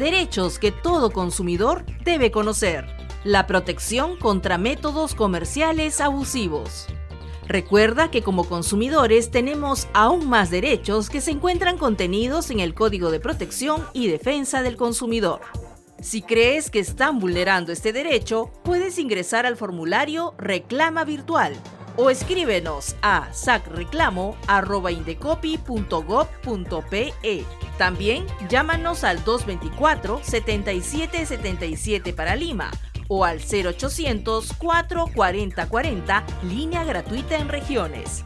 Derechos que todo consumidor debe conocer. La protección contra métodos comerciales abusivos. Recuerda que como consumidores tenemos aún más derechos que se encuentran contenidos en el Código de Protección y Defensa del Consumidor. Si crees que están vulnerando este derecho, puedes ingresar al formulario Reclama Virtual o escríbenos a sacreclamo.indecopi.gov.pe. También llámanos al 224-7777 para Lima o al 0800-44040, línea gratuita en regiones.